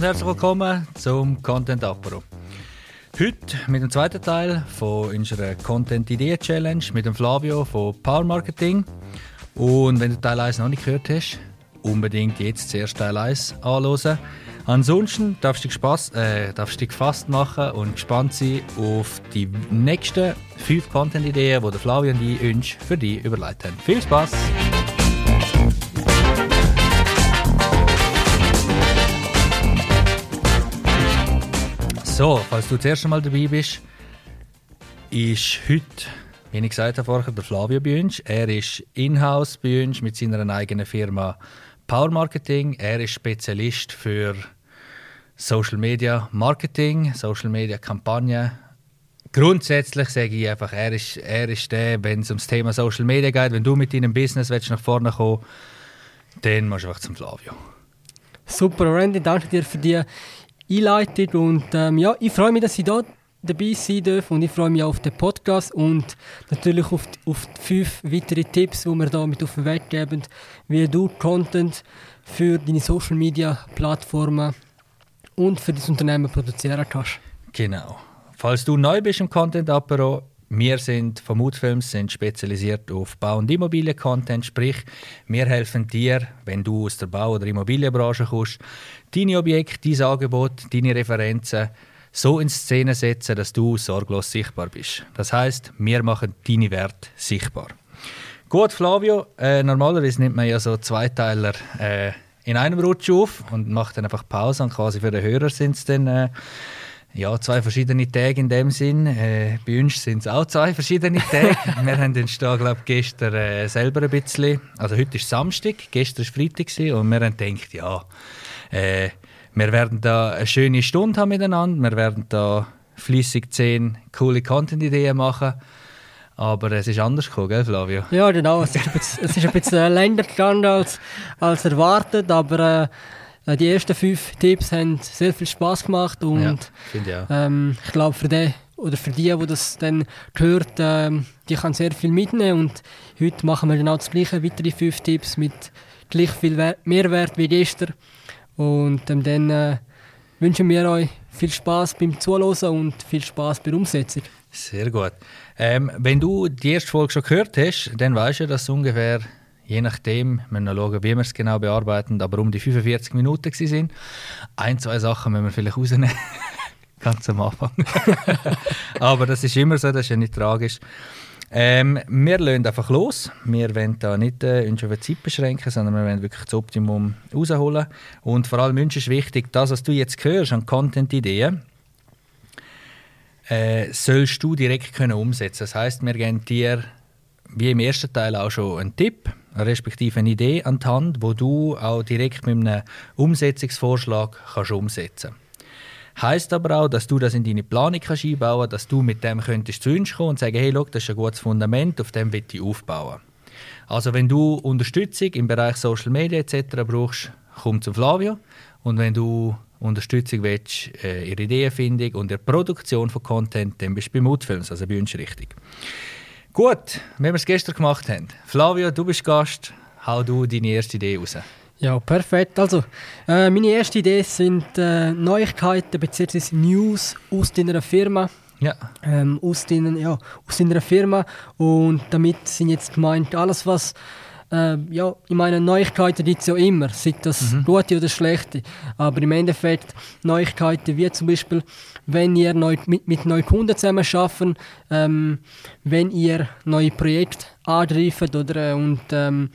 und herzlich willkommen zum Content Apero. Heute mit dem zweiten Teil von unserer Content Idee Challenge mit dem Flavio von Power Marketing. Und wenn du Teil 1 noch nicht gehört hast, unbedingt jetzt zuerst Teil 1 anhören. Ansonsten darfst du dich, Spaß, äh, darfst dich gefasst machen und gespannt sein auf die nächsten fünf Content-Ideen, die der Flavio und ich uns für dich überlegt haben. Viel Spaß! So, falls du das erste Mal dabei bist, ist heute, wie ich gesagt habe vorher, der Flavio bei uns. Er ist in-house bei uns mit seiner eigenen Firma Power Marketing. Er ist Spezialist für Social Media Marketing, Social Media Kampagnen. Grundsätzlich sage ich einfach, er ist, er ist der, wenn es ums Thema Social Media geht, wenn du mit deinem Business willst, nach vorne kommen dann musst du einfach zum Flavio. Super, Randy, danke dir für die Einleitung. Und ähm, ja, ich freue mich, dass ich da dabei sein darf und ich freue mich auf den Podcast und natürlich auf, die, auf die fünf weitere Tipps, die wir da auf den Weg geben, wie du Content für deine Social Media Plattformen und für das Unternehmen produzieren kannst. Genau. Falls du neu bist im Content Apero, wir sind von Moodfilms sind spezialisiert auf Bau- und Immobilien-Content, sprich, wir helfen dir, wenn du aus der Bau- oder Immobilienbranche kommst, deine Objekte, dein Angebot, deine Referenzen so in Szene setzen, dass du sorglos sichtbar bist. Das heißt, wir machen deine Werte sichtbar. Gut, Flavio, äh, normalerweise nimmt man ja so Zweiteiler äh, in einem Rutsch auf und macht dann einfach Pause und quasi für den Hörer sind es dann äh, ja, zwei verschiedene Tage in dem Sinn. Äh, bei uns sind es auch zwei verschiedene Tage. wir haben uns da, glaube gestern äh, selber ein bisschen, also heute ist Samstag, gestern war Freitag und wir haben gedacht, ja, äh, wir werden da eine schöne Stunde haben miteinander. Wir werden da flüssig zehn coole Content-Ideen machen. Aber es ist anders gekommen, gell, Flavio? Ja, genau. Es ist ein bisschen, es ist ein bisschen länger gegangen als, als erwartet, aber äh, die ersten fünf Tipps haben sehr viel Spaß gemacht und ja, ich, ähm, ich glaube für die oder für die, die das dann hört, ähm, die kann sehr viel mitnehmen und heute machen wir genau das gleiche, weitere fünf Tipps mit gleich viel Mehrwert wie gestern. Und ähm, dann äh, wünschen wir euch viel Spaß beim Zuhören und viel Spaß bei der Umsetzung. Sehr gut. Ähm, wenn du die erste Folge schon gehört hast, dann weißt du, dass ungefähr, je nachdem, wir müssen schauen, wie wir es genau bearbeiten, aber um die 45 Minuten sind. Ein, zwei Sachen müssen wir vielleicht rausnehmen. Ganz am Anfang. aber das ist immer so, das ist ja nicht tragisch. Ähm, wir lassen einfach los. Wir wollen da nicht äh, uns die Zeit beschränken, sondern wir wollen wirklich das Optimum rausholen. Und vor allem uns ist wichtig, das, was du jetzt hörst an Content-Ideen, äh, sollst du direkt können umsetzen Das heißt, wir geben dir, wie im ersten Teil auch schon, einen Tipp, respektive eine Idee an die Hand, wo du auch direkt mit einem Umsetzungsvorschlag kannst umsetzen. Heißt aber auch, dass du das in deine Planung kannst einbauen kannst, dass du mit dem könntest zu uns kommen und sagen, hey, look, das ist ein gutes Fundament, auf dem will ich aufbauen. Also wenn du Unterstützung im Bereich Social Media etc. brauchst, komm zu Flavio. Und wenn du Unterstützung willst, äh, ihre Ideenfindung und der Produktion von Content, dann bist du bei Moodfilms, also bei uns richtig. Gut, wenn wir es gestern gemacht haben. Flavio, du bist Gast, hau du deine erste Idee raus. Ja, perfekt. Also, äh, meine erste Idee sind äh, Neuigkeiten bzw. News aus deiner Firma. Ja. Ähm, aus, deinen, ja, aus deiner Firma. Und damit sind jetzt gemeint alles, was äh, ja, in meinen Neuigkeiten gibt es ja immer, sei das mhm. gute oder schlechte. Aber im Endeffekt Neuigkeiten wie zum Beispiel, wenn ihr neu, mit, mit neuen Kunden zusammen arbeiten, ähm, wenn ihr neue Projekte angreift oder äh, und ähm,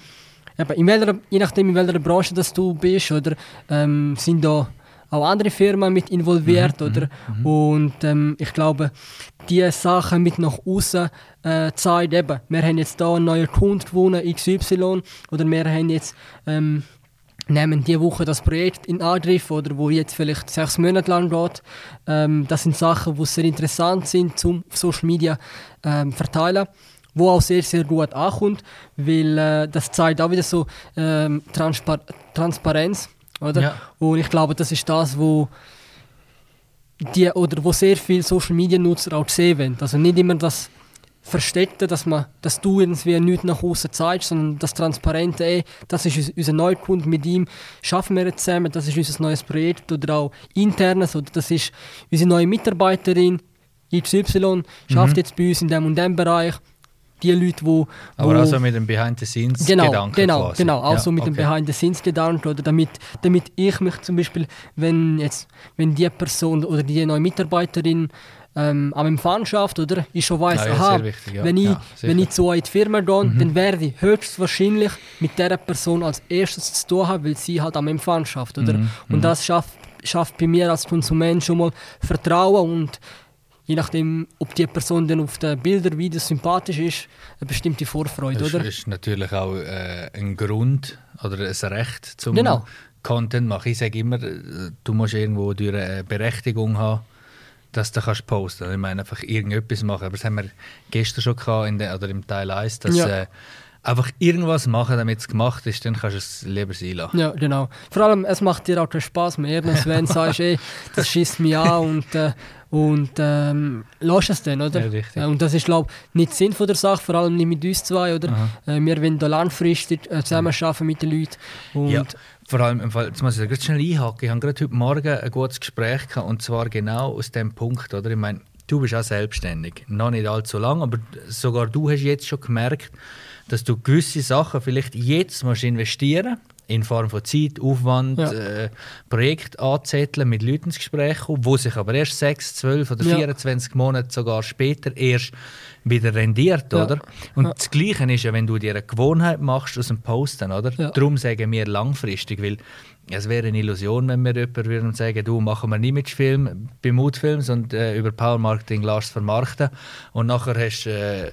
in welcher, je nachdem, in welcher Branche das du bist, oder ähm, sind da auch andere Firmen mit involviert, mhm, oder? Mhm. Und ähm, ich glaube, die Sachen mit nach außen äh, zeigen eben, wir haben jetzt da einen neuen Kunden gewonnen, XY, oder wir haben jetzt ähm, nehmen diese Woche das Projekt in Angriff oder wo jetzt vielleicht sechs Monate lang geht. Ähm, das sind Sachen, die sehr interessant sind zum Social Media ähm, verteilen wo auch sehr, sehr gut ankommt, weil äh, das zeigt auch wieder so ähm, Transpar Transparenz, oder? Ja. Und ich glaube, das ist das, wo die, oder wo sehr viele Social Media Nutzer auch sehen wollen. Also nicht immer das verstecken, dass, man, dass du irgendwie nichts nach außen zeigst, sondern das Transparente, ey, das ist unser Neukunde, mit ihm schaffen wir jetzt zusammen, das ist unser neues Projekt oder auch internes, oder das ist unsere neue Mitarbeiterin, XY, schafft mhm. jetzt bei uns in dem und dem Bereich, die Leute, die. Aber auch so mit dem Behind-the-Scenes-Gedanken. Genau, genau, quasi. genau, auch ja, so mit okay. dem Behind-the-Scenes-Gedanken. Oder damit, damit ich mich zum Beispiel, wenn jetzt, wenn die Person oder die neue Mitarbeiterin ähm, am Empfang schafft, oder? Ich schon weiss, ja, aha, wichtig, ja. wenn, ich, ja, wenn ich zu euch in die Firma gehe, mhm. dann werde ich höchstwahrscheinlich mit dieser Person als erstes zu tun haben, weil sie halt am Empfang schafft, oder? Mhm. Und mhm. das schafft, schafft bei mir als Konsument schon mal Vertrauen und je nachdem, ob die Person dann auf den Bildern, Videos sympathisch ist, eine bestimmte Vorfreude, das oder? Das ist natürlich auch äh, ein Grund oder ein Recht zum genau. Content machen. Ich sage immer, du musst irgendwo durch eine Berechtigung haben, dass du kannst posten. Ich meine, einfach irgendetwas machen. Aber das haben wir gestern schon gehabt in der, oder im Teil 1, dass ja. äh, einfach irgendwas machen, damit es gemacht ist, dann kannst du es lieber sein lassen. Ja, genau. Vor allem, es macht dir auch keinen Spaß mehr, wenn du sagst, ey, das schießt mich an und, äh, und ähm, lass es dann, oder? Ja, richtig. Äh, und das ist, glaube ich, nicht Sinn von der Sache, vor allem nicht mit uns zwei, oder? Äh, wir wollen da langfristig äh, zusammenarbeiten mit den Leuten. Und ja. Vor allem, im jetzt muss ich schnell einhaken. Ich habe gerade heute Morgen ein gutes Gespräch gehabt, und zwar genau aus dem Punkt, oder? Ich meine, du bist auch selbstständig, noch nicht allzu lange, aber sogar du hast jetzt schon gemerkt, dass du gewisse Sachen vielleicht jetzt musst investieren in Form von Zeit, Aufwand, ja. äh, Projekt anzetteln, mit Leuten ins Gespräch kommen, wo sich aber erst 6, 12 oder 24 ja. Monate sogar später erst wieder rendiert, ja. oder? Und das Gleiche ist ja, wenn du dir eine Gewohnheit machst aus dem Posten, oder? Darum sagen wir langfristig, weil es wäre eine Illusion, wenn wir jemand würden sagen, du machen wir nicht Imagefilm bei Moodfilms und äh, über Power Marketing lässt vermarkten und nachher hast du äh,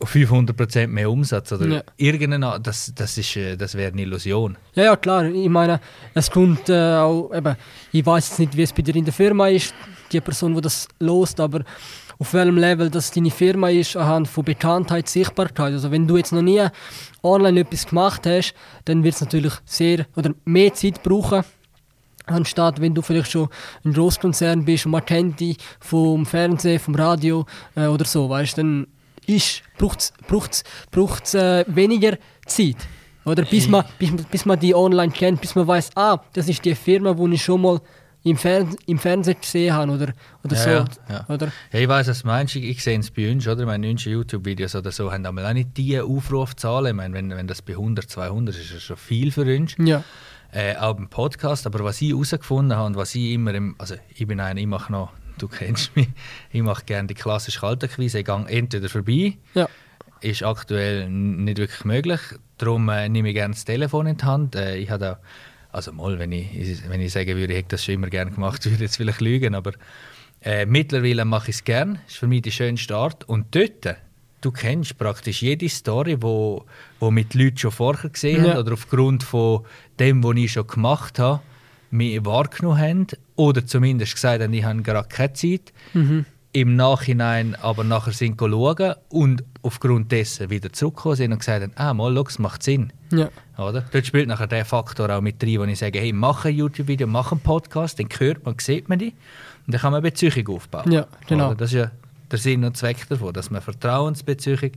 500% mehr Umsatz oder ja. irgendeine, das, das, äh, das wäre eine Illusion. Ja, ja, klar. Ich meine, es kommt äh, auch, eben, ich weiß jetzt nicht, wie es bei dir in der Firma ist, die Person, die das lost, aber auf welchem Level das deine Firma ist, anhand von Bekanntheit, Sichtbarkeit. Also wenn du jetzt noch nie online etwas gemacht hast, dann wird es natürlich sehr oder mehr Zeit brauchen, anstatt wenn du vielleicht schon ein Großkonzern bist und man kennt dich vom Fernsehen, vom Radio äh, oder so, weißt dann braucht es braucht's, braucht's, äh, weniger Zeit. Oder bis man, bis, bis man die online kennt, bis man weiß, ah, das ist die Firma, wo ich schon mal im, Fern im Fernsehen gesehen habe oder, oder ja, so. Ja, ja. Oder? ja, ich weiß, was du meinst. Ich, ich sehe es bei uns, oder? Meine YouTube-Videos oder so haben auch nicht diese Aufrufzahlen. Ich meine, wenn, wenn das bei 100, 200 ist, ist das schon viel für uns. Ja. Äh, auch im Podcast. Aber was ich herausgefunden habe und was ich immer im, also ich bin einer, ich mache noch du kennst mich, ich mache gerne die klassische Kalterquise. Ich gehe entweder vorbei, ja. ist aktuell nicht wirklich möglich. Darum äh, nehme ich gerne das Telefon in die Hand. Äh, ich habe also mal, wenn ich, wenn ich sagen würde, ich hätte das schon immer gerne gemacht, würde ich jetzt vielleicht lügen, aber äh, mittlerweile mache ich es gerne. Das ist für mich die schönste Art. Und dort, du kennst praktisch jede Story, wo, wo mit Leuten schon vorher gesehen ja. haben oder aufgrund von dem, was ich schon gemacht habe, mich wahrgenommen haben oder zumindest gesagt haben, ich habe gerade keine Zeit. Mhm. Im Nachhinein aber nachher sind schauen und aufgrund dessen wieder zurückgekommen sind und gesagt haben, ah, mal, schau, es macht Sinn. Ja. Oder? Dort spielt nachher der Faktor auch mit rein, wo ich sage, hey, mach ein YouTube-Video, mach einen Podcast, dann hört man, sieht man die und dann kann man eine Beziehung aufbauen. Ja, genau. Oder? Das ist ja der Sinn und Zweck davon, dass man Vertrauensbeziehung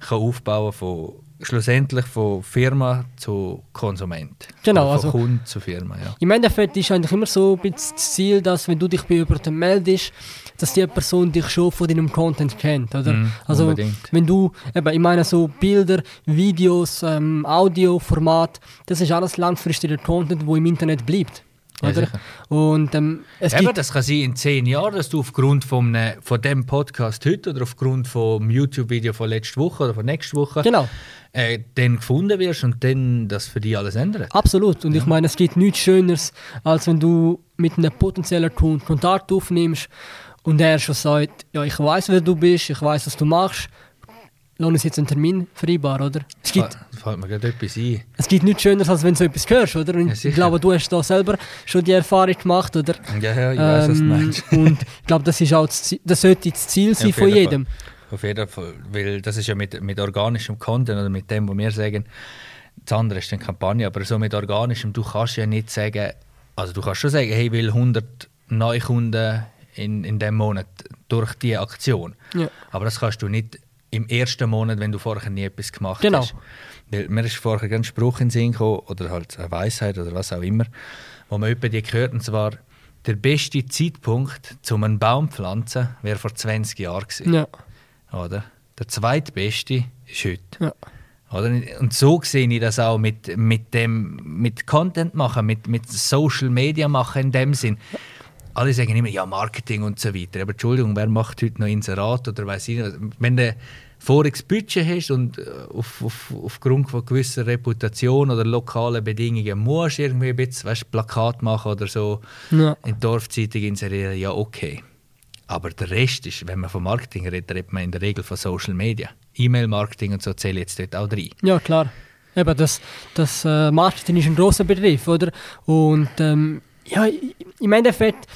kann aufbauen von schlussendlich von Firma zu Konsument. Genau. von also, Kunde zu Firma, ja. Im Endeffekt ist eigentlich immer so das Ziel, dass wenn du dich bei jemandem meldest, dass die Person dich schon von deinem Content kennt, oder? Mm, also unbedingt. wenn du, eben, ich meine so Bilder, Videos, ähm, Audioformat, das ist alles langfristiger Content, wo im Internet bleibt. Oder? und, ähm, es Eben, das kann sein in zehn Jahren, dass du aufgrund von, einem, von dem Podcast heute oder aufgrund vom YouTube-Video von letzter Woche oder von nächster Woche genau. äh, dann gefunden wirst und dann das für dich alles ändert. Absolut. Und ja. ich meine, es gibt nichts Schöneres, als wenn du mit einem potenziellen Kunden Kontakt aufnimmst und er schon sagt, ja, ich weiß, wer du bist, ich weiß, was du machst lass uns jetzt einen Termin vereinbaren, oder? Es gibt, da fällt mir gerade etwas ein. Es gibt nichts Schöneres, als wenn du so etwas hörst, oder? Ja, ich glaube, du hast da selber schon die Erfahrung gemacht, oder? Ja, ja, ich weiß, was du ähm, meinst. und ich glaube, das, ist auch das, das sollte das Ziel sein ja, von jedem. Fall. Auf jeden Fall, weil das ist ja mit, mit organischem Content oder mit dem, was wir sagen, das andere ist eine Kampagne, aber so mit organischem, du kannst ja nicht sagen, also du kannst schon sagen, hey, ich will 100 Neukunden in, in dem Monat durch die Aktion. Ja. Aber das kannst du nicht im ersten Monat, wenn du vorher nie etwas gemacht Genau. hast. Weil mir ist vorher ein Spruch in den Sinn gekommen, oder halt eine Weisheit oder was auch immer, wo man über die gehört, und zwar, der beste Zeitpunkt, um einen Baum zu pflanzen, wäre vor 20 Jahren gewesen. Ja. Oder? Der zweitbeste ist heute. Ja. Oder? Und so sehe ich das auch mit, mit dem mit Content machen, mit, mit Social Media machen in dem Sinn. Alle sagen immer, ja, Marketing und so weiter. Aber Entschuldigung, wer macht heute noch Inserat oder weiß ich nicht. Wenn du voriges Budget hast und äh, auf, auf, aufgrund von gewisser Reputation oder lokalen Bedingungen musst du irgendwie ein bisschen weißt, Plakat machen oder so Ja. in die Dorfzeitung inserieren, ja okay. Aber der Rest ist, wenn man von Marketing redet, redet man in der Regel von Social Media. E-Mail-Marketing und so zähle ich jetzt dort auch rein. Ja, klar. Eben, das, das äh, Marketing ist ein großer Begriff, oder? Und ähm, ja, im Endeffekt,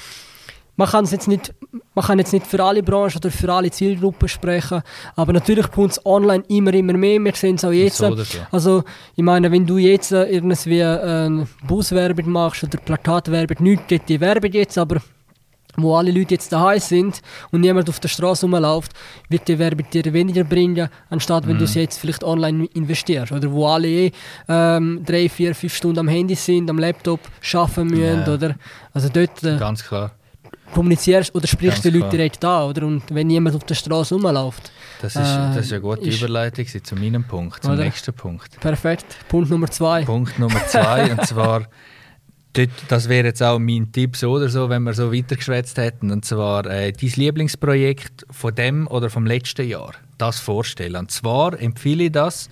man kann, es jetzt nicht, man kann jetzt nicht für alle Branchen oder für alle Zielgruppen sprechen, aber natürlich kommt es online immer, immer mehr. Wir sehen es auch jetzt. So so. Also, ich meine, wenn du jetzt äh, irgendwie äh, Buswerbung machst oder Plakatwerbung, nichts gegen die Werbung jetzt, aber wo alle Leute jetzt daheim sind und niemand auf der Straße rumläuft, wird die Werbung dir weniger bringen, anstatt wenn du es jetzt vielleicht online investierst. Oder wo alle eh, ähm, drei, vier, fünf Stunden am Handy sind, am Laptop arbeiten müssen. Ja. Oder, also dort äh, Ganz klar. kommunizierst oder sprichst Ganz die Leute klar. direkt an. Oder? Und wenn niemand auf der Straße rumläuft. Das ist, Äh, das ist eine gute ist- Überleitung zu meinem Punkt, zum Oder? nächsten Punkt. Perfekt. Punkt Nummer zwei. Punkt Nummer zwei, und zwar, das wäre jetzt auch mein Tipp so oder so, wenn wir so weitergeschwätzt hätten, und zwar äh, dein Lieblingsprojekt von dem oder vom letzten Jahr, das vorstellen. Und zwar empfehle ich das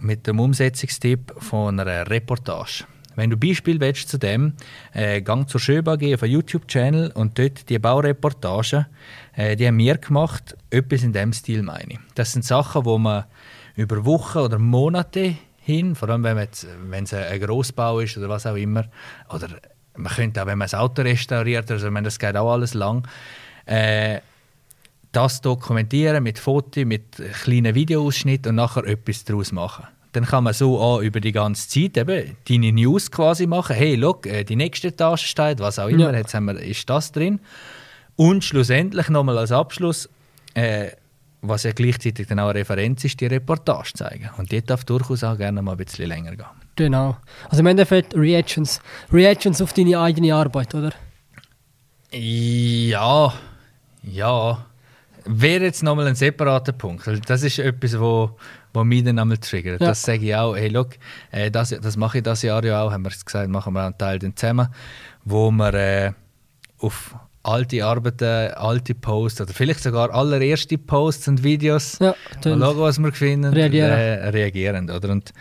mit dem Umsetzungstipp von einer Reportage. Wenn du Beispiel willst zu dem, äh, gang zur Schöb AG auf einen YouTube-Channel und dort die Baureportagen, äh, die haben wir gemacht, etwas in dem Stil meine ich. Das sind Sachen, wo man über Wochen oder Monate hin, vor allem wenn, man es ein, Grossbau ist oder was auch immer, oder man könnte auch, wenn man das Auto restauriert, also meine, das geht auch alles lang, äh, das dokumentieren mit Fotos, mit kleinen Videoausschnitten und nachher etwas daraus machen. Dann kann man so auch über die ganze Zeit eben deine News quasi machen. Hey, look, äh, die nächste Etage steht, was auch immer, Ja. jetzt haben wir, ist das drin. Und schlussendlich nochmal als Abschluss, äh, was ja gleichzeitig dann auch eine Referenz ist, die Reportage zeigen. Und die darf durchaus auch gerne mal ein bisschen länger gehen. Genau. Also im Endeffekt Reactions. Reactions auf deine eigene Arbeit, oder? Ja, ja. Wäre jetzt nochmal ein separater Punkt. Das ist etwas, wo, wo mich dann einmal triggert. Ja. Das sage ich auch, hey, look, äh, das, das mache ich das Jahr ja auch, haben wir gesagt, machen wir einen Teil dann zusammen, wo wir äh, auf alte Arbeiten, alte Posts oder vielleicht sogar allererste Posts und Videos, Ja, mal dann schauen, was wir finden, reagieren. Äh, reagieren. Oder? Und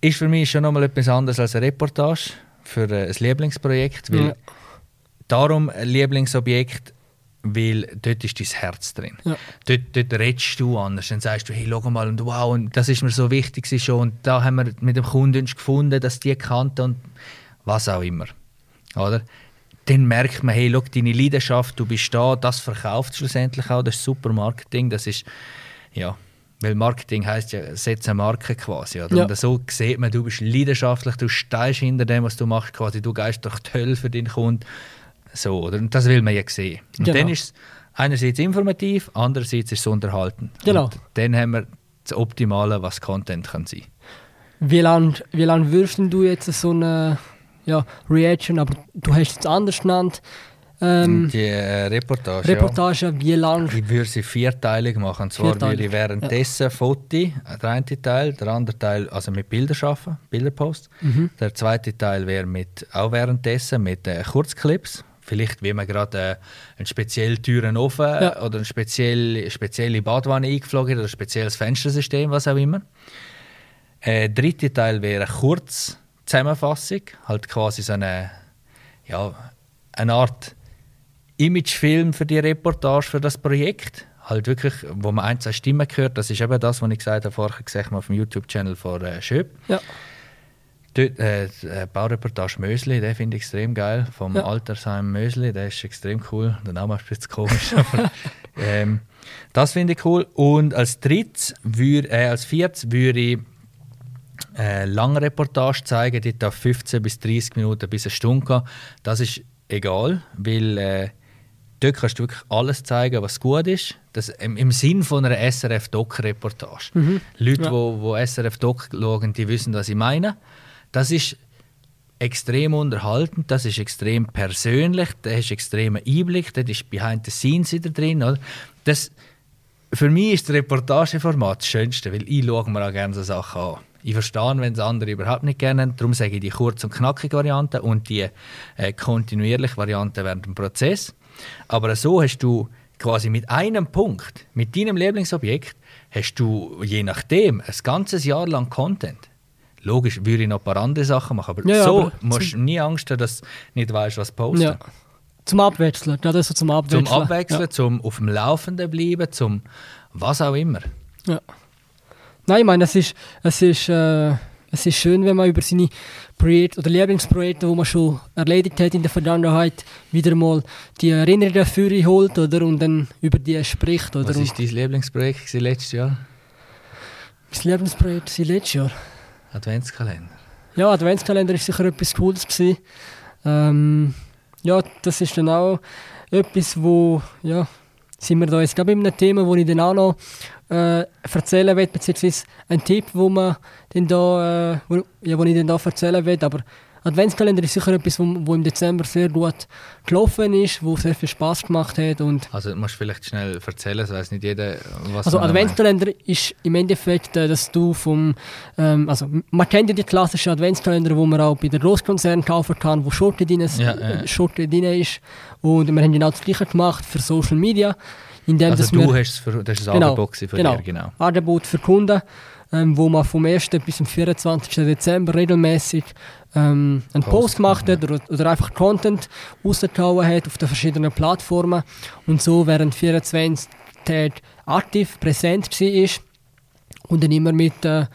ist für mich schon nochmal etwas anderes als eine Reportage für äh, ein Lieblingsprojekt, weil Ja. darum ein Lieblingsobjekt, weil dort ist dein Herz drin. Ja. Dort, dort redest du anders. Dann sagst du, hey, schau mal, und wow, und das ist mir so wichtig schon. Und da haben wir mit dem Kunden gefunden, dass die kannten und was auch immer. Oder? Dann merkt man, hey, schau, deine Leidenschaft, du bist da, das verkauft schlussendlich auch, das ist super Marketing, das ist, ja, weil Marketing heißt ja, setze eine Marke quasi. Oder? Ja. Und so sieht man, du bist leidenschaftlich, du steigst hinter dem, was du machst, quasi, du gehst durch die Hölle für deinen Kunden. So, oder? Und das will man ja sehen. Und Genau. dann ist es einerseits informativ, andererseits ist es unterhalten. Genau. Und dann haben wir das Optimale, was Content kann sein. Wie lange wie lang würdest du jetzt so eine ja, Reaction, aber du hast es anders genannt, ähm, Die äh, Reportage, Reportage, wie ja. lange? Ich würde sie vierteilig machen. Und zwar Vierteilig, würde ich währenddessen Foto, äh, der eine Teil, der andere Teil also mit Bildern arbeiten, Bilderpost. Mhm. Der zweite Teil wäre mit, auch währenddessen mit äh, Kurzclips. Vielleicht, wie man gerade äh, einen speziellen Türen offen Ja. oder eine spezielle, spezielle Badwanne eingeflogen hat oder ein spezielles Fenstersystem, was auch immer. Äh, der dritte Teil wäre eine Kurzzusammenfassung, halt quasi so eine, ja, eine Art Imagefilm für die Reportage, für das Projekt. Halt wirklich, wo man ein, zwei Stimmen hört. Das ist eben das, was ich gesagt habe, vorher gesagt habe, auf dem YouTube-Channel von äh, Schöp. Ja. Dort, äh, äh, Baureportage Mösli, den finde ich extrem geil. Vom Ja. Altersheim Mösli, der ist extrem cool. Der Name ist ein bisschen komisch. aber, ähm, das finde ich cool. Und als drittes, würd, äh, als viertes würde ich äh, lange Reportage zeigen, die darf 15 bis 30 Minuten bis eine Stunde gehen. Das ist egal, weil äh, dort kannst du wirklich alles zeigen, was gut ist. Das, im, Im Sinn von einer SRF-Doc-Reportage. Mhm. Leute, Ja. die wo, wo SRF-Doc schauen, die wissen, was ich meine. Das ist extrem unterhaltend, das ist extrem persönlich, da hast extremen Einblick, da ist Behind the Scenes wieder drin. Oder? Das, für mich ist das Reportageformat das Schönste, weil ich schaue mir auch gerne so Sachen an. Ich verstehe, wenn es andere überhaupt nicht gerne haben. Darum sage ich die kurz- und knackige Variante und die äh, kontinuierliche Variante während dem Prozess. Aber so hast du quasi mit einem Punkt, mit deinem Lieblingsobjekt, hast du je nachdem ein ganzes Jahr lang Content. Logisch, würde ich noch ein paar andere Sachen machen, aber Ja, ja, so aber musst du nie Angst haben, dass du nicht weißt, was posten. Ja. Zum Abwechseln, gerade so zum Abwechseln. Zum Abwechseln, zum auf dem Laufenden bleiben, zum was auch immer. Ja. Nein, ich meine, es ist, es, ist, äh, es ist schön, wenn man über seine Projekte oder Lieblingsprojekte, die man schon erledigt hat in der Vergangenheit, wieder mal die Erinnerungen für holt oder, und dann über die spricht. Oder? Was war dein Lieblingsprojekt letztes Jahr? mein Lieblingsprojekt war letztes Jahr. Adventskalender. Ja, Adventskalender war sicher etwas Cooles. Gewesen. Ähm, ja, das ist dann auch etwas, wo, ja, sind wir da jetzt gerade bei einem Thema, wo ich dann auch noch äh, erzählen will, beziehungsweise ein Tipp, da, äh, ja, ich dann da erzählen will, aber Adventskalender ist sicher etwas, wo, im Dezember sehr gut gelaufen ist, wo sehr viel Spaß gemacht hat und Also du musst vielleicht schnell erzählen, das weiß nicht jeder, was also Adventskalender ist im Endeffekt, äh, dass du vom, ähm, also man kennt ja die klassischen Adventskalender, wo man auch bei den Großkonzernen kaufen kann, wo Schote drin, ist- Ja, ja. Schote drin ist und wir haben genau das gleiche gemacht für Social Media, indem Also dass du wir hast es für, das ist ein Genau, Angebot von genau. dir, genau. Angebot für Kunden, ähm, wo man vom 1. bis zum 24. Dezember regelmäßig ähm, einen Post, Post gemacht hat oder, oder einfach Content rausgehauen hat auf den verschiedenen Plattformen und so während 24 Tage aktiv präsent war und dann immer mit äh,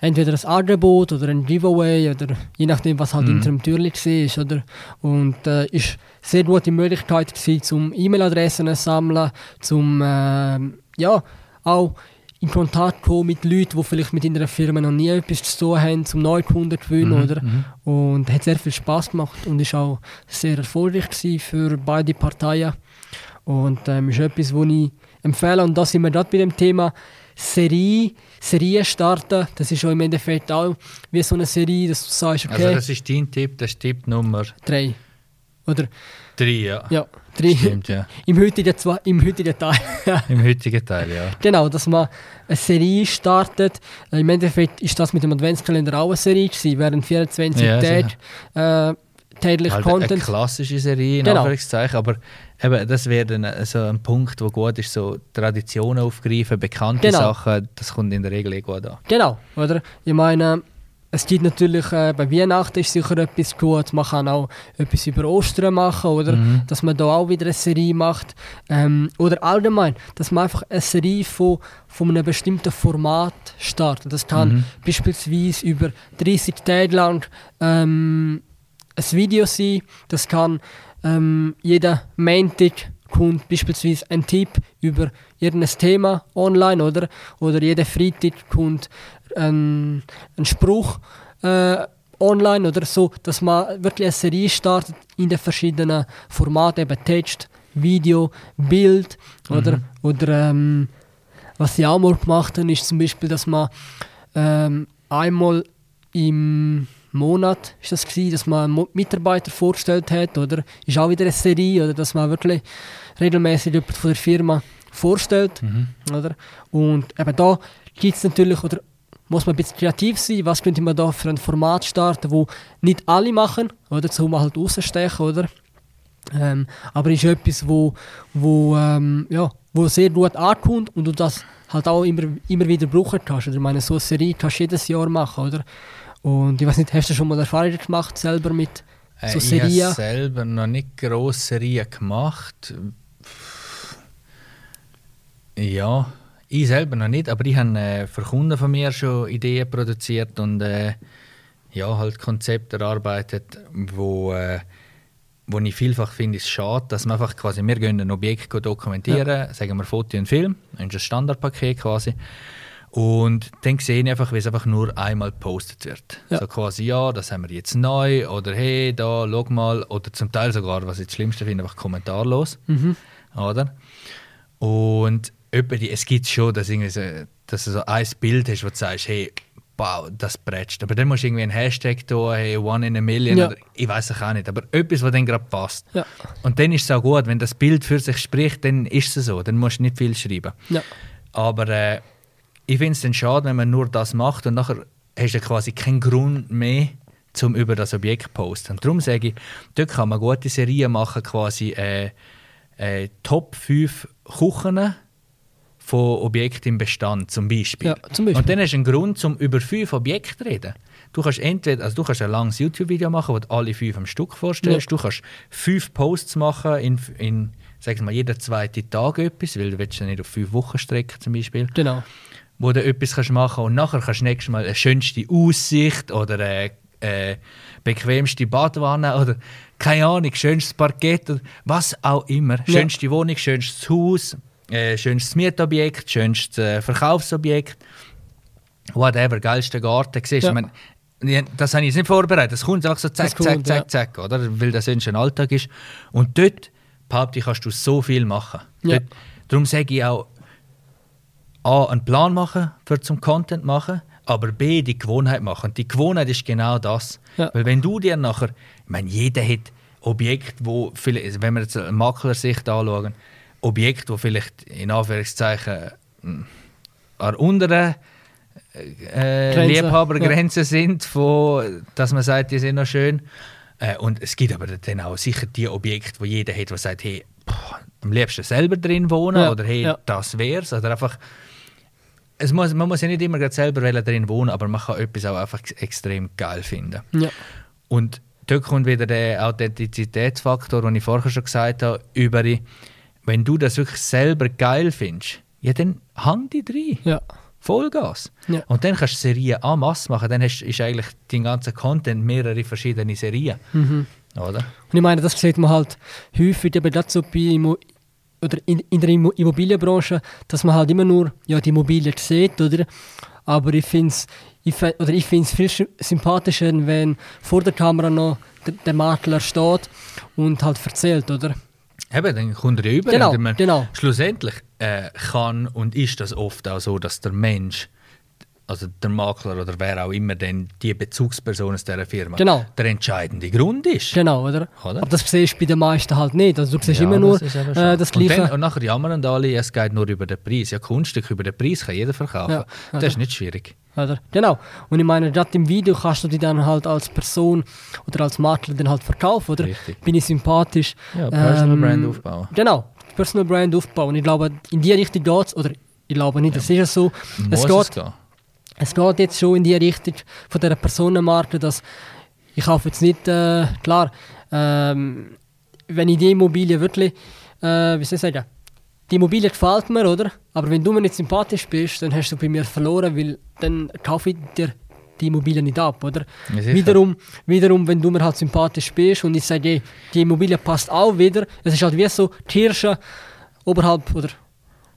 entweder ein Angebot oder ein Giveaway oder je nachdem, was halt Mhm. hinter dem Türli war. Oder? Und äh, ist sehr gute Möglichkeit gewesen, zum E-Mail-Adressen zu sammeln, zum ähm, ja, auch in Kontakt kommen mit Leuten, die vielleicht mit in einer Firma noch nie etwas zu tun haben, zum Neukunden gewinnen, Mhm, oder? mhm. Und hat sehr viel Spaß gemacht und ist auch sehr erfolgreich für beide Parteien. Und ähm, ist etwas, was ich empfehle. Und da sind wir gerade bei dem Thema Serie, Serie starten. Das ist auch im Endeffekt auch wie so eine Serie, dass du sagst, okay, Also das ist dein Tipp, das ist Tipp Nummer drei. Oder, drei, ja. ja, drei. Stimmt, ja. Im heutigen, zwei, im heutigen Teil. Im heutigen Teil, ja. Genau, dass man eine Serie startet. Äh, Im Endeffekt ist das mit dem Adventskalender auch eine Serie gewesen, während 24 Ja, Tage äh, täglich Halt eine Content. klassische Serie, in Genau. Anführungszeichen, aber eben, das wäre dann äh, so ein Punkt, wo gut ist, so Traditionen aufgreifen, bekannte Genau. Sachen, das kommt in der Regel eh gut an. Genau, oder? Ich meine, es gibt natürlich, äh, bei Weihnachten ist sicher etwas gut, man kann auch etwas über Ostern machen, oder? Mhm. Dass man da auch wieder eine Serie macht. Ähm, oder allgemein, dass man einfach eine Serie von, von einem bestimmten Format startet. Das kann Mhm. beispielsweise über 30 Tage lang ähm, ein Video sein, das kann ähm, jeder Montag kommt beispielsweise ein Tipp über irgendein Thema online, oder? Oder jeden Freitag kommt ein, ein Spruch äh, online oder so, dass man wirklich eine Serie startet in den verschiedenen Formaten, eben Text, Video, Bild, oder? Oder ähm, was ich auch mal gemacht habe, ist zum Beispiel, dass man ähm, einmal im Monat ist das gewesen, dass man einen Mitarbeiter vorgestellt hat, oder ist auch wieder eine Serie, oder dass man wirklich regelmäßig jemanden von der Firma vorstellt, oder? Und eben da gibt es natürlich, oder muss man ein bisschen kreativ sein, was könnte man da für ein Format starten, wo nicht alle machen, oder, so man halt rausstechen, oder? Ähm, aber ist etwas, wo, wo, ähm, ja, wo sehr gut ankommt und du das halt auch immer, immer wieder brauchen kannst. Oder ich meine, so eine Serie kannst du jedes Jahr machen, oder? Und ich weiß nicht, hast du schon mal Erfahrungen gemacht selber mit Äh, so ich Serien? habe selber noch nicht grosse Serien gemacht. Ja, ich selber noch nicht, aber ich habe äh, für Kunden von mir schon Ideen produziert und äh, ja, halt Konzepte erarbeitet, wo, äh, wo ich vielfach finde, es schade, dass man einfach quasi, wir gehen ein Objekt dokumentieren, sagen wir Foto und Film, das ist ein Standardpaket quasi. Und dann sehe ich einfach, wie es einfach nur einmal gepostet wird. Ja. So quasi, ja, das haben wir jetzt neu oder hey, da, schau mal. Oder zum Teil sogar, was ich das Schlimmste finde, einfach kommentarlos. Mhm. Oder? Und die, es gibt schon, dass, irgendwie so, dass du so ein Bild hast, wo du sagst, hey, wow, das bretscht. Aber dann musst du irgendwie einen Hashtag tun, hey, one in a million. Ja. Oder, ich weiß es auch nicht. Aber etwas, was dann gerade passt. Ja. Und dann ist es auch gut, wenn das Bild für sich spricht, dann ist es so. Dann musst du nicht viel schreiben. Ja. Aber äh, ich finde es dann schade, wenn man nur das macht und nachher hast du quasi keinen Grund mehr, zum über das Objekt zu posten. Und darum sage ich, dort kann man gute Serien machen, quasi äh, äh, Top 5 Kuchen von Objekten im Bestand, zum Beispiel. Ja, zum Beispiel. Und dann hast du einen Grund, um über fünf Objekte zu reden. Du kannst entweder, also du kannst ein langes YouTube-Video machen, wo du alle fünf am Stück vorstellst. Du kannst fünf Posts machen in, in sag mal, jeden zweiten Tag etwas, weil du willst ja nicht auf fünf Wochen strecken zum Beispiel Genau. wo du etwas kannst machen und nachher kannst du nächstes Mal eine schönste Aussicht oder eine, äh, bequemste Badwanne oder keine Ahnung, schönstes Parkett oder was auch immer. Ja. Schönste Wohnung, schönstes Haus, äh, schönstes Mietobjekt, schönstes äh, Verkaufsobjekt, whatever, geilster Garten. Siehst, Ja. ja, das habe ich jetzt nicht vorbereitet. Das kommt einfach so zack, Das kommt, zack, ja. zack, zack, oder? Weil das sonst ein Alltag ist. Und dort, behaupte ich, kannst du so viel machen. Ja. Dort, darum sage ich auch, A, einen Plan machen für zum Content machen, aber B, die Gewohnheit machen. Und die Gewohnheit ist genau das. Ja. Weil wenn du dir nachher, ich meine, jeder hat Objekte, wo vielleicht, wenn wir jetzt eine Maklersicht anschauen, Objekte, wo vielleicht in Anführungszeichen mh, an der unteren äh, Grenze, Liebhabergrenze sind, von, dass man sagt, die sind noch schön. Äh, und es gibt aber dann auch sicher die Objekte, wo jeder hat, der sagt, hey, boah, am liebsten selber drin wohnen Ja, oder hey, ja. das wär's. Oder einfach, es muss, man muss ja nicht immer selber drin wohnen, aber man kann etwas auch einfach extrem geil finden. Ja. Und dort kommt wieder der Authentizitätsfaktor, den ich vorher schon gesagt habe, über die, wenn du das wirklich selber geil findest, ja, dann hang dich drin. Ja. Vollgas. Ja. Und dann kannst du Serien en masse machen. Dann hast, ist eigentlich dein ganzer Content mehrere verschiedene Serien. Mhm. Oder? Und ich meine, das sieht man halt häufig eben dazu bei oder in, in der Immo Immobilienbranche, dass man halt immer nur ja, die Immobilie sieht, oder? Aber ich finde es ich, oder ich find's viel sy- sympathischer, wenn vor der Kamera noch der, der Makler steht und halt erzählt, oder? Eben, dann kommt er über. Genau, Und man, genau. Schlussendlich äh, kann und ist das oft auch so, dass der Mensch, also der Makler oder wer auch immer, denn die Bezugsperson aus dieser Firma, Genau. der entscheidende Grund ist. Genau, oder? Oder? Aber das siehst du bei den meisten halt nicht. Also du siehst Ja, immer nur das eben schon. äh, das und, Gleiche. dann, und nachher jammern alle, es geht nur über den Preis. Ja, Kunststück über den Preis kann jeder verkaufen. Ja, das ja. ist nicht schwierig. Oder? Genau. Und ich meine, gerade im Video kannst du dich dann halt als Person oder als Makler dann halt verkaufen, oder? Richtig. Bin ich sympathisch. Ja, Personal Ähm, Brand aufbauen. Genau, Personal Brand aufbauen. Ich glaube, in die Richtung geht es, oder ich glaube nicht, das ist ja so. Muss Es es geht, gehen. es geht jetzt schon in die Richtung von dieser Personenmarke, dass ich kaufe jetzt nicht, äh, klar, ähm, wenn ich die Immobilie wirklich, äh, wie soll ich sagen, die Immobilie gefällt mir, oder? Aber wenn du mir nicht sympathisch bist, dann hast du bei mir verloren, weil dann kaufe ich dir die Immobilie nicht ab, oder? Ja, wiederum, wiederum, wenn du mir halt sympathisch bist und ich sage, ey, die Immobilie passt auch wieder, es ist halt wie so die Hirsche oberhalb oder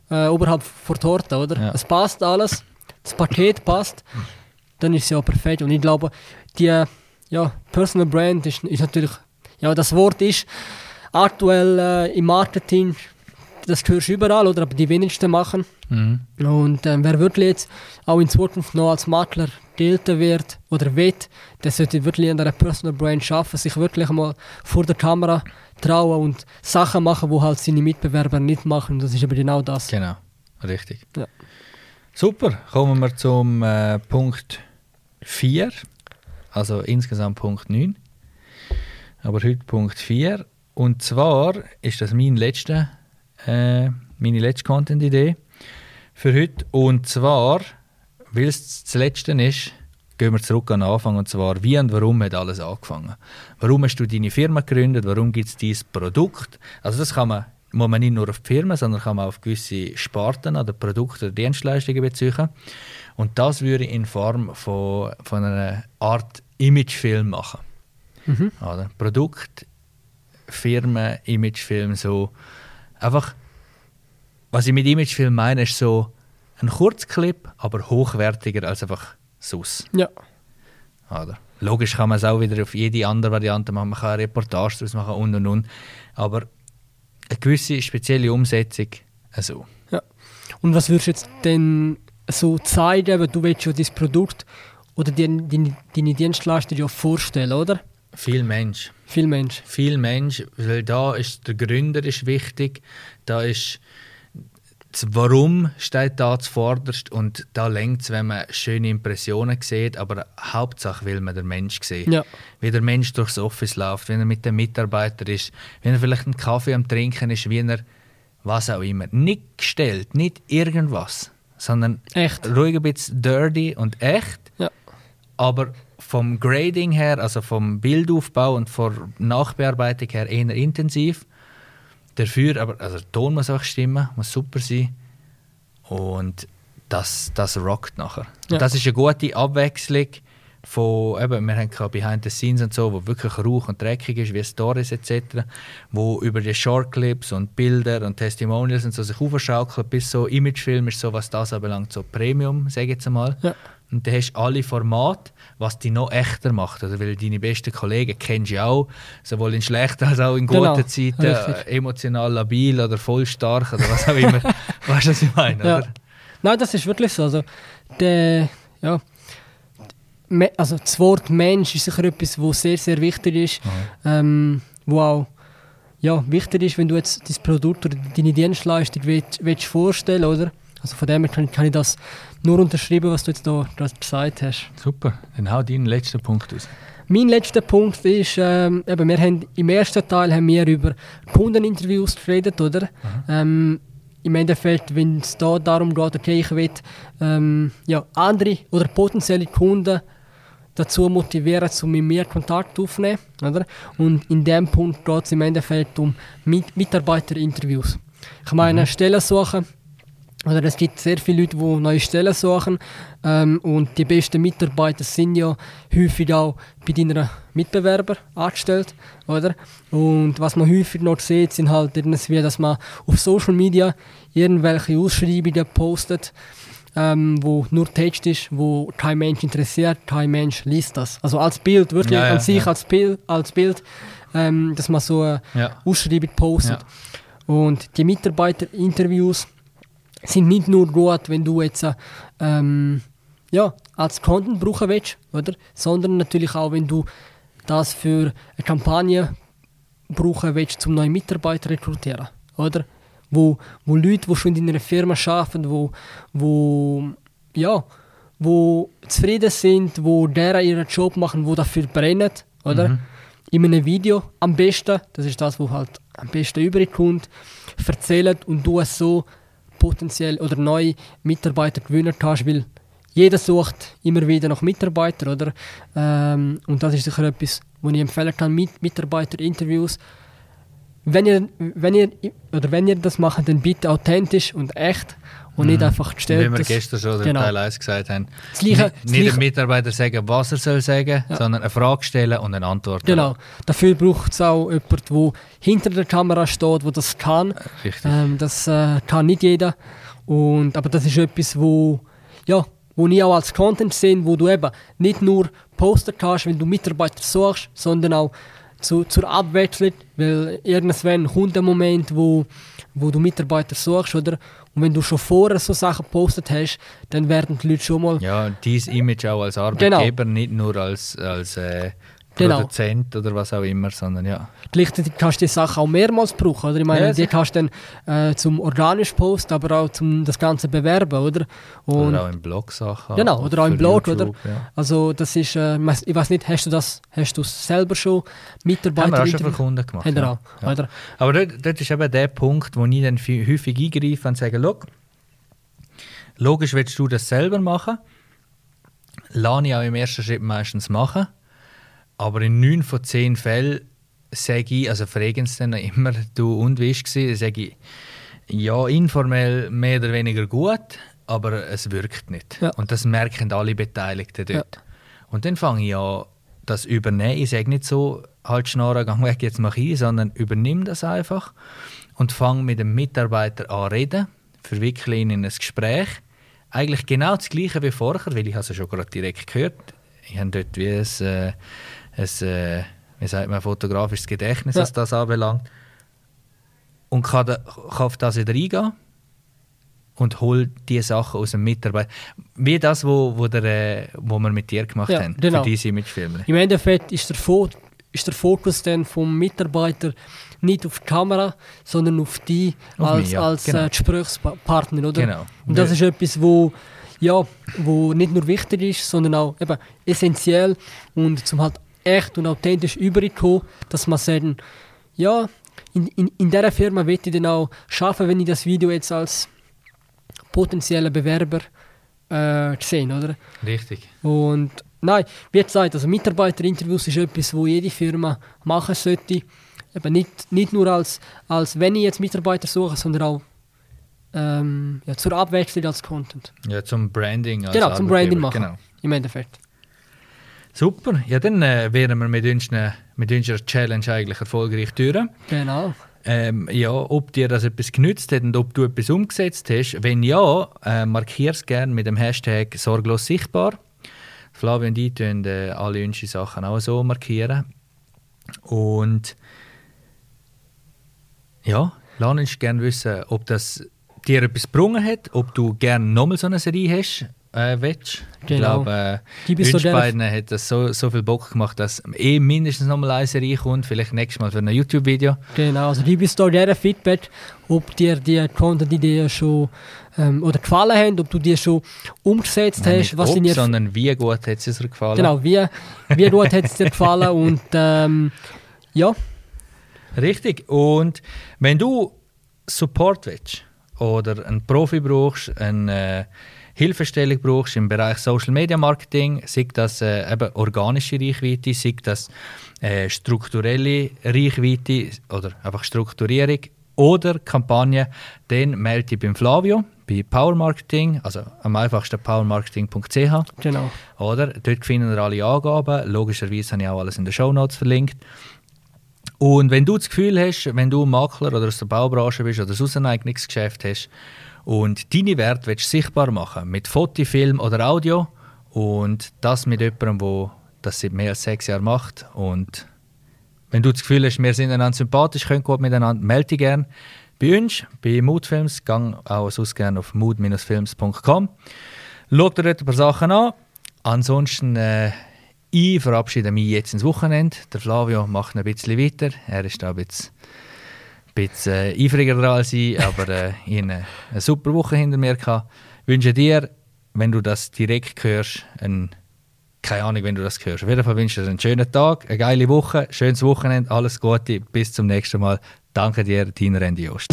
äh, oberhalb vor Torte, oder? Ja. Es passt alles, das Paket passt, dann ist es ja perfekt. Und ich glaube, die ja, Personal Brand ist, ist natürlich, ja, das Wort ist aktuell äh, im Marketing, das hörst du überall, oder? Aber die wenigsten machen. Mhm. Und ähm, wer wirklich jetzt auch in Zukunft noch als Makler gelten wird oder wird, der sollte wirklich an einer Personal Brand schaffen, sich wirklich mal vor der Kamera trauen und Sachen machen, wo halt seine Mitbewerber nicht machen. Das ist aber genau das. Genau, richtig. Ja. Super, kommen wir zum äh, Punkt 4, also insgesamt Punkt 9. Aber heute Punkt 4. Und zwar ist das mein letzte, äh, meine letzte Content-Idee für heute. Und zwar, weil es das letzte ist, gehen wir zurück an den Anfang. Und zwar, wie und warum hat alles angefangen? Warum hast du deine Firma gegründet? Warum gibt es dieses Produkt? Also das kann man, muss man nicht nur auf die Firma, sondern kann man auf gewisse Sparten oder Produkte oder Dienstleistungen beziehen. Und das würde ich in Form von, von einer Art Imagefilm machen. Mhm. Oder? Produkt, Firmen, Imagefilm, so einfach. Was ich mit Imagefilm meine, ist so ein Kurzclip, aber hochwertiger als einfach Sus. Ja. Oder? Logisch kann man es auch wieder auf jede andere Variante machen. Man kann eine Reportage daraus machen und und und. Aber eine gewisse spezielle Umsetzung, so. ja. Und was würdest du jetzt denn so zeigen? Du willst ja dein Produkt oder deine, deine, deine Dienstleister ja vorstellen, oder? Viel Mensch. Viel Mensch. Viel Mensch, weil da ist der Gründer ist wichtig, da ist das Warum steht da zuvorderst und da lenkt es, wenn man schöne Impressionen sieht, aber Hauptsache will man den Mensch sehen. Ja. Wie der Mensch durchs Office läuft, wenn er mit dem Mitarbeiter ist, wenn er vielleicht einen Kaffee am Trinken ist, wie er was auch immer. Nicht gestellt, nicht irgendwas, sondern Echt. ruhig ein bisschen dirty und echt. Ja. Aber vom Grading her, also vom Bildaufbau und von Nachbearbeitung her eher intensiv. Dafür, aber also der Ton muss auch stimmen, muss super sein. Und das, das rockt nachher. Ja. Das ist eine gute Abwechslung von, eben, wir haben Behind the Scenes und so, wo wirklich rauch und dreckig ist, wie Stories etc., wo über die Shortclips und Bilder und Testimonials und so sich aufschaukeln, bis so Imagefilm ist so, was das anbelangt, so Premium, sage ich jetzt mal. Ja. Und dann hast du alle Formate, was die noch echter macht. Oder weil deine besten Kollegen kennst du ja auch, sowohl in schlechten als auch in guten Genau, Zeiten, richtig. äh, emotional labil oder voll stark oder was auch immer. weißt du, was ich meine? Ja. Oder? Nein, das ist wirklich so. Also, der, ja, also das Wort Mensch ist sicher etwas, was sehr, sehr wichtig ist. Ähm, wo auch ja, wichtig ist, wenn du jetzt dein Produkt oder deine Dienstleistung willst, willst vorstellen oder? Also von dem her kann, kann ich das nur unterschreiben, was du jetzt da gesagt hast. Super, dann hau deinen letzten Punkt aus. Mein letzter Punkt ist, ähm, eben, wir haben im ersten Teil haben wir über Kundeninterviews geredet, oder? Ähm, Im Endeffekt, wenn es da darum geht, okay, ich will ähm, ja, andere oder potenzielle Kunden dazu motivieren, zu mit mir Kontakt aufzunehmen, oder? Und in dem Punkt geht es im Endeffekt um Mit Mitarbeiterinterviews. Ich meine, Stellen suchen, oder es gibt sehr viele Leute, die neue Stellen suchen. Ähm, und die besten Mitarbeiter sind ja häufig auch bei deinen Mitbewerbern angestellt. Oder? Und was man häufig noch sieht, sind halt irgendwie, dass man auf Social Media irgendwelche Ausschreibungen postet, ähm, wo nur Text ist, wo kein Mensch interessiert, kein Mensch liest das. Also als Bild, wirklich Ja, ja, an sich ja. als Bild, als Bild ähm, dass man so eine Ja. Ausschreibung postet. Und die Mitarbeiterinterviews sind nicht nur gut, wenn du jetzt äh, ähm, ja, als Content brauchen willst, oder? sondern natürlich auch, wenn du das für eine Kampagne brauchen willst, um neue Mitarbeiter zu rekrutieren. Oder? Wo, wo Leute, die schon in einer Firma arbeiten, wo, wo, ja, wo zufrieden sind, wo deren ihren Job machen, wo dafür brennen, oder? In einem Video am besten, das ist das, was halt am besten übrig kommt, erzählen und du es so potenziell oder neue Mitarbeiter gewinnen hast, weil jeder sucht immer wieder nach Mitarbeitern, oder? Ähm, und das ist sicher etwas, was ich empfehlen kann, mit Mitarbeiterinterviews. Wenn ihr, wenn ihr, oder wenn ihr das macht, dann bitte authentisch und echt und nicht einfach gestellt. Wie wir gestern schon genau. Teil 1 gesagt haben. Das Gleiche- nicht nicht dem Mitarbeiter sagen, was er soll sagen, sondern eine Frage stellen und eine Antwort. Genau. Dafür braucht es auch jemanden, der hinter der Kamera steht, der das kann. Richtig. Ähm, das äh, kann nicht jeder. Und, aber das ist etwas, wo, ja, wo ich auch als Content sehe, wo du eben nicht nur posten kannst, wenn du Mitarbeiter suchst, sondern auch zu, zur Abwechslung, weil irgendwann kommt ein Moment, wo, wo du Mitarbeiter suchst, oder? Und wenn du schon vorher so Sachen gepostet hast, dann werden die Leute schon mal Ja, dieses Image auch als Arbeitgeber, nicht nur als, als äh, Genau. Produzent oder was auch immer, sondern ja. Gleichzeitig kannst du die Sachen auch mehrmals brauchen. Oder? Ich meine, Ja, die kannst du dann äh, zum organisch Post, aber auch zum das Ganze bewerben, oder? Und Oder auch im Blog Sachen. Genau, oder auch im Blog, oder? YouTube, Ja. Also das ist, äh, ich weiß nicht, hast du das, hast du selber schon Mitarbeiter Haben wir auch schon für Kunden gemacht. Haben ja. auch, Ja. oder? Aber dort, dort ist eben der Punkt, wo ich dann viel- häufig eingreife und sage, «Schau, logisch willst du das selber machen, lasse ich auch im ersten Schritt meistens machen, aber in neun von zehn Fällen sage ich, also fragen sie dann immer, du und wie war es, sage ich, ja, informell mehr oder weniger gut, aber es wirkt nicht. Ja. Und das merken alle Beteiligten dort. Ja. Und dann fange ich an, das übernehmen. Ich sage nicht so, halt Schnarre, gang weg, jetzt mach ich, sondern übernimm das einfach und fange mit dem Mitarbeiter an reden, verwickle ihn in ein Gespräch, eigentlich genau das Gleiche wie vorher, weil ich es schon gerade direkt gehört. Ich habe dort wie ein, äh, ein äh, wie sagt man, fotografisches Gedächtnis, ja. was das anbelangt. Und kann, da, kann auf das wieder eingehen und hol die Sachen aus dem Mitarbeiter. Wie das, wo, wo, der, äh, wo wir mit dir gemacht ja, haben, genau. für diese Imagefilme. Im Endeffekt ist der, Fo ist der Fokus dann vom Mitarbeiter nicht auf die Kamera, sondern auf die auf als, mich, ja. als genau. äh, Gesprächspartner. Oder? Genau. Und das ist etwas, wo, ja, wo nicht nur wichtig ist, sondern auch eben essentiell und zum halt echt und authentisch überkommen, dass man sagen, ja, in, in, in dieser Firma will ich dann auch schaffen, wenn ich das Video jetzt als potenzieller Bewerber äh, sehen, oder? Richtig. Und nein, wie gesagt, also Mitarbeiterinterviews ist etwas, wo jede Firma machen sollte. Eben nicht, nicht nur als, als wenn ich jetzt Mitarbeiter suche, sondern auch ähm, ja, zur Abwechslung als Content. Ja, zum Branding. Als genau, zum Branding machen. Genau. Im Endeffekt. Super, ja dann äh, wären wir mit, unseren, mit unserer Challenge eigentlich erfolgreich durch. Genau. Ähm, ja, ob dir das etwas genützt hat und ob du etwas umgesetzt hast. Wenn ja, äh, markier es gerne mit dem Hashtag sorglos sichtbar. Flavio und ich tun äh, alle unsere Sachen auch so markieren. Und ja, lass uns gerne wissen, ob das dir etwas gebrungen hat, ob du gerne nochmal so eine Serie hast äh, willst. Genau. Ich glaube, äh, uns beiden hat das so, so viel Bock gemacht, dass eh mindestens nochmal eine Serie kommt, vielleicht nächstes Mal für ein YouTube-Video. Genau, also die bist du dir Feedback, ob dir die Content-Ideen schon ähm, oder gefallen haben, ob du die schon umgesetzt Nein, hast. was ob, dir sondern wie gut hat es dir gefallen. Genau, wie, wie gut hat es dir gefallen und ähm, ja. Richtig, und wenn du Support willst oder einen Profi brauchst, einen äh, Hilfestellung brauchst im Bereich Social Media Marketing, sei das äh, eben organische Reichweite, sei das äh, strukturelle Reichweite oder einfach Strukturierung oder Kampagne, dann melde dich beim Flavio bei Power Marketing, also am einfachsten powermarketing.ch. Genau. Oder? Dort finden wir alle Angaben. Logischerweise habe ich auch alles in den Show Notes verlinkt. Und wenn du das Gefühl hast, wenn du Makler oder aus der Baubranche bist oder ein eigenes Geschäft hast und deine Werte willst sichtbar machen mit Foto, Film oder Audio und das mit jemandem, der das seit mehr als sechs Jahren macht und wenn du das Gefühl hast, wir sind einander sympathisch, können gut miteinander, melde dich gerne bei uns, bei Moodfilms. Gang auch sonst gerne auf mood-films.com. Schau dir dort ein paar Sachen an. Ansonsten, äh, ich verabschiede mich jetzt ins Wochenende. Der Flavio macht ein bisschen weiter. Er ist da ein bisschen bisschen äh, eifriger dran als ich, aber äh, ich eine, eine super Woche hinter mir gehabt. Ich wünsche dir, wenn du das direkt hörst, ein, keine Ahnung, wenn du das hörst. Auf jeden Fall wünsche ich dir einen schönen Tag, eine geile Woche, schönes Wochenende, alles Gute, bis zum nächsten Mal. Danke dir, dein Randy Jost.